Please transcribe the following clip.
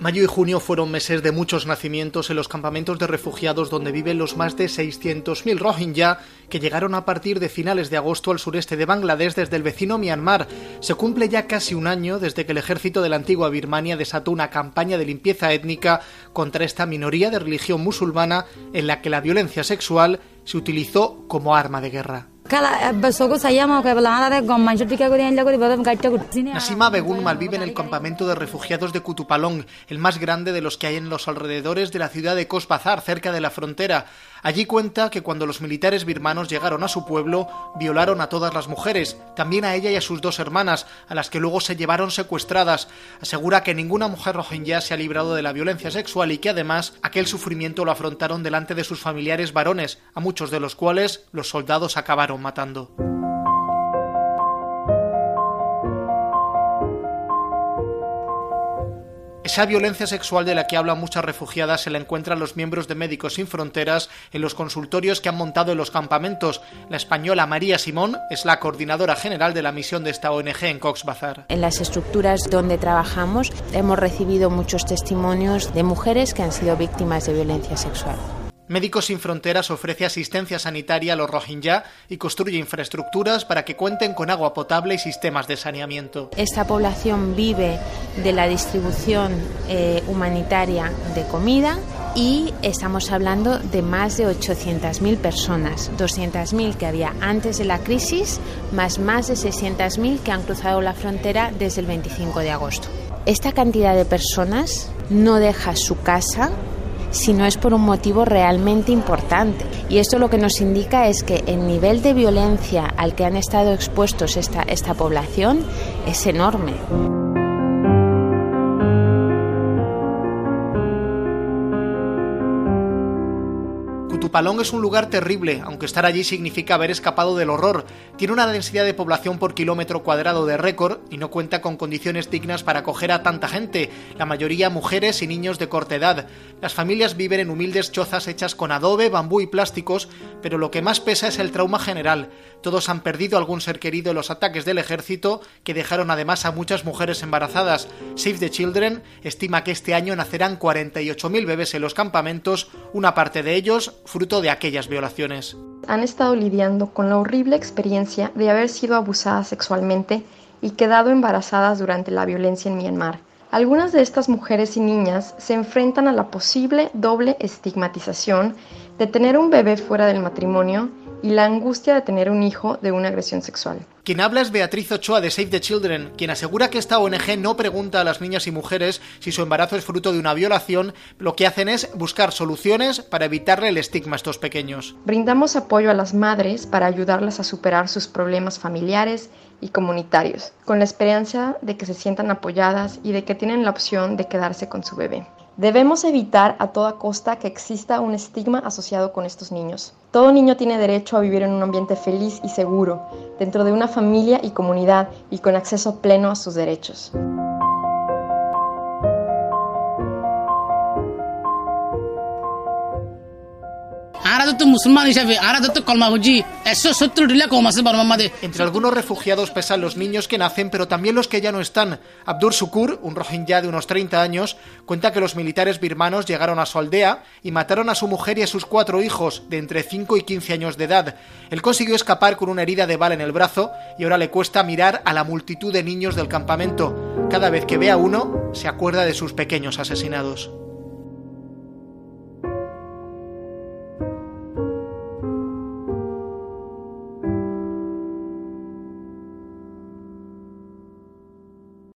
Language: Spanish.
Mayo y junio fueron meses de muchos nacimientos en los campamentos de refugiados donde viven los más de 600.000 Rohingya que llegaron a partir de finales de agosto al sureste de Bangladesh desde el vecino Myanmar. Se cumple ya casi un año desde que el ejército de la antigua Birmania desató una campaña de limpieza étnica contra esta minoría de religión musulmana en la que la violencia sexual se utilizó como arma de guerra. Nasima Begun malvive en el campamento de refugiados de Kutupalong, el más grande de los que hay en los alrededores de la ciudad de Bazar, cerca de la frontera. Allí cuenta que cuando los militares birmanos llegaron a su pueblo, violaron a todas las mujeres, también a ella y a sus dos hermanas, a las que luego se llevaron secuestradas. Asegura que ninguna mujer rohingya se ha librado de la violencia sexual y que además aquel sufrimiento lo afrontaron delante de sus familiares varones, a muchos de los cuales los soldados acabaron matando. Esa violencia sexual de la que hablan muchas refugiadas se la encuentran los miembros de Médicos Sin Fronteras en los consultorios que han montado en los campamentos. La española María Simón es la coordinadora general de la misión de esta ONG en Cox's Bazar. En las estructuras donde trabajamos hemos recibido muchos testimonios de mujeres que han sido víctimas de violencia sexual. Médicos Sin Fronteras ofrece asistencia sanitaria a los Rohingya y construye infraestructuras para que cuenten con agua potable y sistemas de saneamiento. Esta población vive de la distribución eh, humanitaria de comida y estamos hablando de más de 800.000 personas, 200.000 que había antes de la crisis, más más de 600.000 que han cruzado la frontera desde el 25 de agosto. Esta cantidad de personas no deja su casa si no es por un motivo realmente importante. Y esto lo que nos indica es que el nivel de violencia al que han estado expuestos esta, esta población es enorme. Palón es un lugar terrible, aunque estar allí significa haber escapado del horror. Tiene una densidad de población por kilómetro cuadrado de récord y no cuenta con condiciones dignas para acoger a tanta gente, la mayoría mujeres y niños de corta edad. Las familias viven en humildes chozas hechas con adobe, bambú y plásticos, pero lo que más pesa es el trauma general. Todos han perdido algún ser querido en los ataques del ejército, que dejaron además a muchas mujeres embarazadas. Save the Children estima que este año nacerán 48.000 bebés en los campamentos, una parte de ellos fruto de aquellas violaciones. Han estado lidiando con la horrible experiencia de haber sido abusadas sexualmente y quedado embarazadas durante la violencia en Myanmar. Algunas de estas mujeres y niñas se enfrentan a la posible doble estigmatización de tener un bebé fuera del matrimonio y la angustia de tener un hijo de una agresión sexual. Quien habla es Beatriz Ochoa de Save the Children, quien asegura que esta ONG no pregunta a las niñas y mujeres si su embarazo es fruto de una violación, lo que hacen es buscar soluciones para evitarle el estigma a estos pequeños. Brindamos apoyo a las madres para ayudarlas a superar sus problemas familiares y comunitarios, con la esperanza de que se sientan apoyadas y de que tienen la opción de quedarse con su bebé. Debemos evitar a toda costa que exista un estigma asociado con estos niños. Todo niño tiene derecho a vivir en un ambiente feliz y seguro, dentro de una familia y comunidad y con acceso pleno a sus derechos. Entre algunos refugiados pesan los niños que nacen, pero también los que ya no están. Abdur Sukur, un rohingya de unos 30 años, cuenta que los militares birmanos llegaron a su aldea y mataron a su mujer y a sus cuatro hijos, de entre 5 y 15 años de edad. Él consiguió escapar con una herida de bala en el brazo y ahora le cuesta mirar a la multitud de niños del campamento. Cada vez que ve a uno, se acuerda de sus pequeños asesinados.